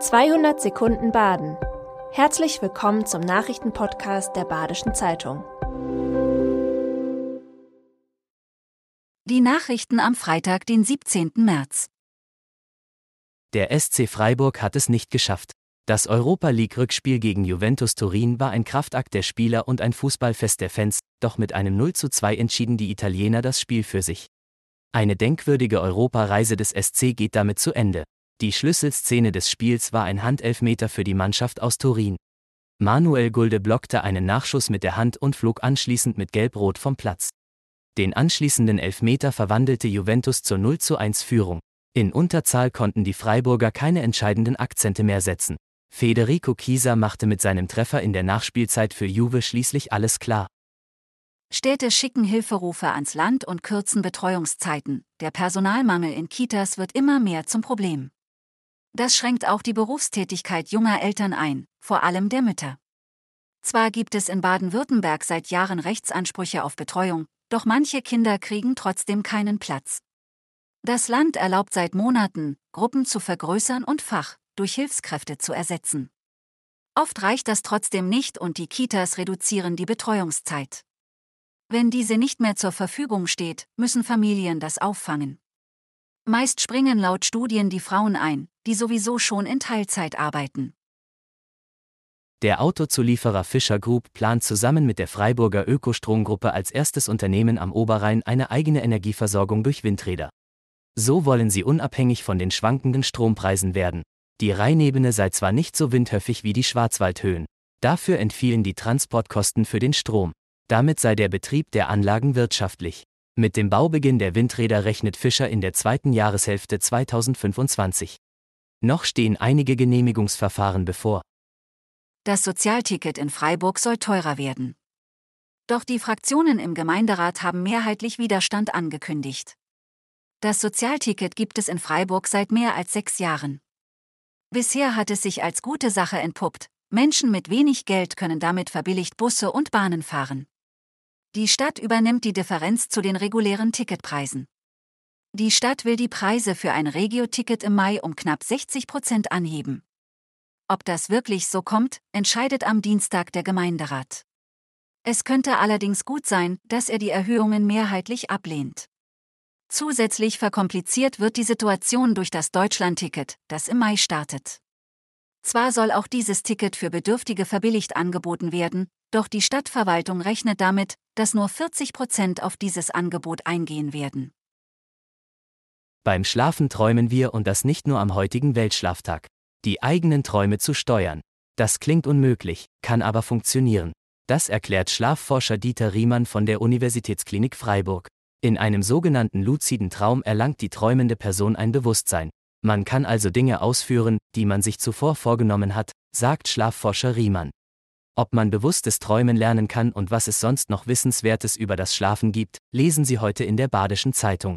200 Sekunden Baden. Herzlich willkommen zum Nachrichtenpodcast der Badischen Zeitung. Die Nachrichten am Freitag, den 17. März. Der SC Freiburg hat es nicht geschafft. Das Europa League-Rückspiel gegen Juventus Turin war ein Kraftakt der Spieler und ein Fußballfest der Fans, doch mit einem 0 zu 2 entschieden die Italiener das Spiel für sich. Eine denkwürdige Europareise des SC geht damit zu Ende. Die Schlüsselszene des Spiels war ein Handelfmeter für die Mannschaft aus Turin. Manuel Gulde blockte einen Nachschuss mit der Hand und flog anschließend mit Gelb-Rot vom Platz. Den anschließenden Elfmeter verwandelte Juventus zur 0 zu 1 Führung. In Unterzahl konnten die Freiburger keine entscheidenden Akzente mehr setzen. Federico Chiesa machte mit seinem Treffer in der Nachspielzeit für Juve schließlich alles klar. Städte schicken Hilferufe ans Land und kürzen Betreuungszeiten. Der Personalmangel in Kitas wird immer mehr zum Problem. Das schränkt auch die Berufstätigkeit junger Eltern ein, vor allem der Mütter. Zwar gibt es in Baden-Württemberg seit Jahren Rechtsansprüche auf Betreuung, doch manche Kinder kriegen trotzdem keinen Platz. Das Land erlaubt seit Monaten, Gruppen zu vergrößern und Fach durch Hilfskräfte zu ersetzen. Oft reicht das trotzdem nicht und die Kitas reduzieren die Betreuungszeit. Wenn diese nicht mehr zur Verfügung steht, müssen Familien das auffangen. Meist springen laut Studien die Frauen ein, die sowieso schon in Teilzeit arbeiten. Der Autozulieferer Fischer Group plant zusammen mit der Freiburger Ökostromgruppe als erstes Unternehmen am Oberrhein eine eigene Energieversorgung durch Windräder. So wollen sie unabhängig von den schwankenden Strompreisen werden. Die Rheinebene sei zwar nicht so windhöfig wie die Schwarzwaldhöhen, dafür entfielen die Transportkosten für den Strom. Damit sei der Betrieb der Anlagen wirtschaftlich. Mit dem Baubeginn der Windräder rechnet Fischer in der zweiten Jahreshälfte 2025. Noch stehen einige Genehmigungsverfahren bevor. Das Sozialticket in Freiburg soll teurer werden. Doch die Fraktionen im Gemeinderat haben mehrheitlich Widerstand angekündigt. Das Sozialticket gibt es in Freiburg seit mehr als sechs Jahren. Bisher hat es sich als gute Sache entpuppt. Menschen mit wenig Geld können damit verbilligt Busse und Bahnen fahren. Die Stadt übernimmt die Differenz zu den regulären Ticketpreisen. Die Stadt will die Preise für ein Regio-Ticket im Mai um knapp 60 Prozent anheben. Ob das wirklich so kommt, entscheidet am Dienstag der Gemeinderat. Es könnte allerdings gut sein, dass er die Erhöhungen mehrheitlich ablehnt. Zusätzlich verkompliziert wird die Situation durch das Deutschlandticket, das im Mai startet. Zwar soll auch dieses Ticket für Bedürftige verbilligt angeboten werden, doch die Stadtverwaltung rechnet damit, dass nur 40 Prozent auf dieses Angebot eingehen werden. Beim Schlafen träumen wir und das nicht nur am heutigen Weltschlaftag. Die eigenen Träume zu steuern. Das klingt unmöglich, kann aber funktionieren. Das erklärt Schlafforscher Dieter Riemann von der Universitätsklinik Freiburg. In einem sogenannten luziden Traum erlangt die träumende Person ein Bewusstsein. Man kann also Dinge ausführen, die man sich zuvor vorgenommen hat, sagt Schlafforscher Riemann. Ob man bewusstes Träumen lernen kann und was es sonst noch Wissenswertes über das Schlafen gibt, lesen Sie heute in der Badischen Zeitung.